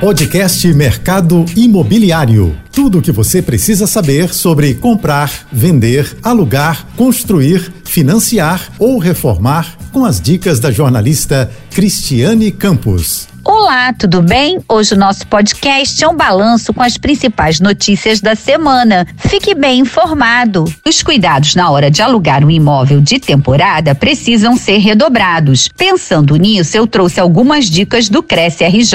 Podcast Mercado Imobiliário. Tudo o que você precisa saber sobre comprar, vender, alugar, construir, financiar ou reformar com as dicas da jornalista Cristiane Campos. Olá, tudo bem? Hoje o nosso podcast é um balanço com as principais notícias da semana. Fique bem informado. Os cuidados na hora de alugar um imóvel de temporada precisam ser redobrados. Pensando nisso, eu trouxe algumas dicas do Cresce RJ,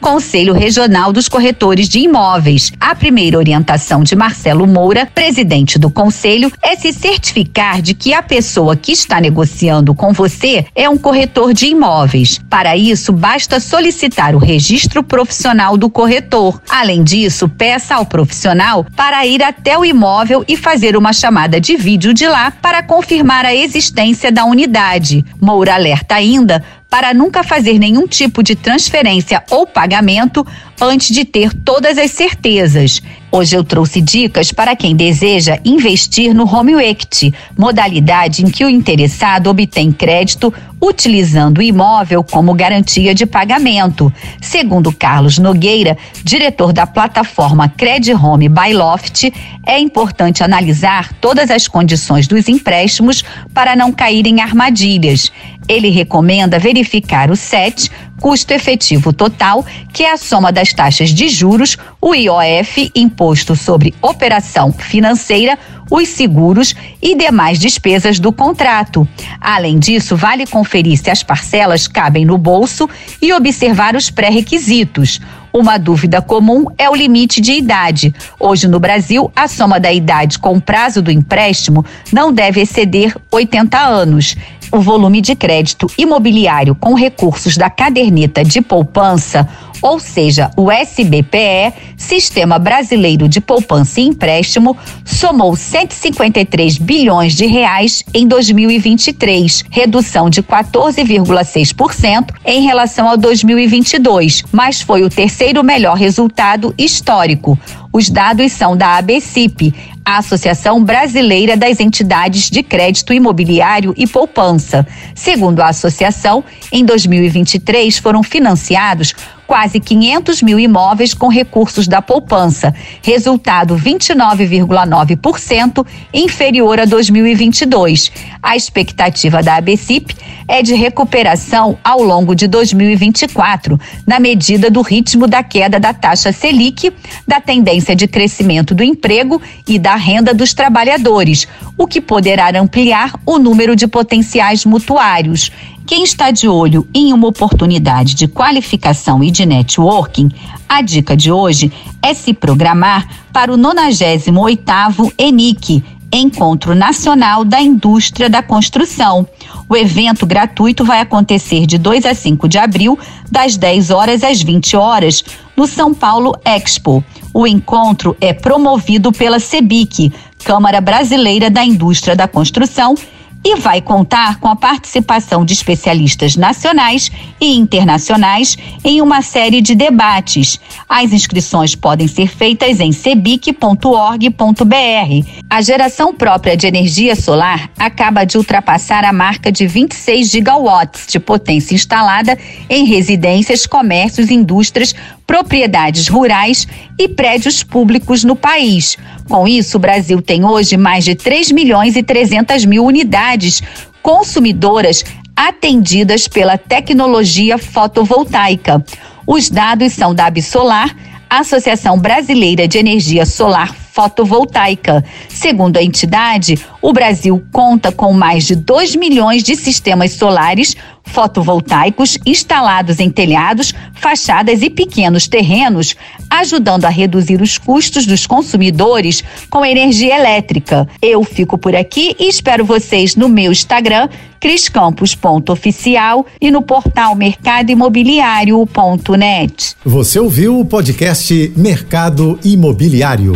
Conselho Regional dos Corretores de Imóveis. A primeira orientação de Marcelo Moura, presidente do conselho, é se certificar de que a pessoa que está negociando com você é um corretor de imóveis. Para isso, basta solicitar o registro profissional do corretor. Além disso, peça ao profissional para ir até o imóvel e fazer uma chamada de vídeo de lá para confirmar a existência da unidade. Moura alerta ainda para nunca fazer nenhum tipo de transferência ou pagamento antes de ter todas as certezas. Hoje eu trouxe dicas para quem deseja investir no Home Equity, modalidade em que o interessado obtém crédito utilizando o imóvel como garantia de pagamento. Segundo Carlos Nogueira, diretor da plataforma Credit Home by Loft, é importante analisar todas as condições dos empréstimos para não cair em armadilhas. Ele recomenda verificar o SET, custo efetivo total, que é a soma das taxas de juros, o IOF, imposto sobre operação financeira, os seguros e demais despesas do contrato. Além disso, vale conferir se as parcelas cabem no bolso e observar os pré-requisitos. Uma dúvida comum é o limite de idade. Hoje no Brasil, a soma da idade com o prazo do empréstimo não deve exceder 80 anos o volume de crédito imobiliário com recursos da caderneta de poupança, ou seja, o SBPE, Sistema Brasileiro de Poupança e Empréstimo, somou 153 bilhões de reais em 2023, redução de 14,6% em relação ao 2022, mas foi o terceiro melhor resultado histórico. Os dados são da ABCIP, a Associação Brasileira das Entidades de Crédito Imobiliário e Poupança. Segundo a associação, em 2023 foram financiados quase 500 mil imóveis com recursos da poupança, resultado 29,9% inferior a 2022. A expectativa da ABCIP é de recuperação ao longo de 2024, na medida do ritmo da queda da taxa Selic, da tendência de crescimento do emprego e da renda dos trabalhadores, o que poderá ampliar o número de potenciais mutuários. Quem está de olho em uma oportunidade de qualificação e de networking, a dica de hoje é se programar para o 98º ENIC, Encontro Nacional da Indústria da Construção. O evento gratuito vai acontecer de 2 a 5 de abril, das 10 horas às 20 horas, no São Paulo Expo. O encontro é promovido pela CEBIC, Câmara Brasileira da Indústria da Construção, e vai contar com a participação de especialistas nacionais e internacionais em uma série de debates. As inscrições podem ser feitas em cebic.org.br. A geração própria de energia solar acaba de ultrapassar a marca de 26 gigawatts de potência instalada em residências, comércios, indústrias, propriedades rurais e prédios públicos no país. Com isso, o Brasil tem hoje mais de 3 milhões e 300 mil unidades consumidoras atendidas pela tecnologia fotovoltaica. Os dados são da Absolar, Associação Brasileira de Energia Solar fotovoltaica. Segundo a entidade, o Brasil conta com mais de 2 milhões de sistemas solares fotovoltaicos instalados em telhados, fachadas e pequenos terrenos, ajudando a reduzir os custos dos consumidores com energia elétrica. Eu fico por aqui e espero vocês no meu Instagram, criscampos.oficial e no portal mercadoimobiliário.net. Você ouviu o podcast Mercado Imobiliário.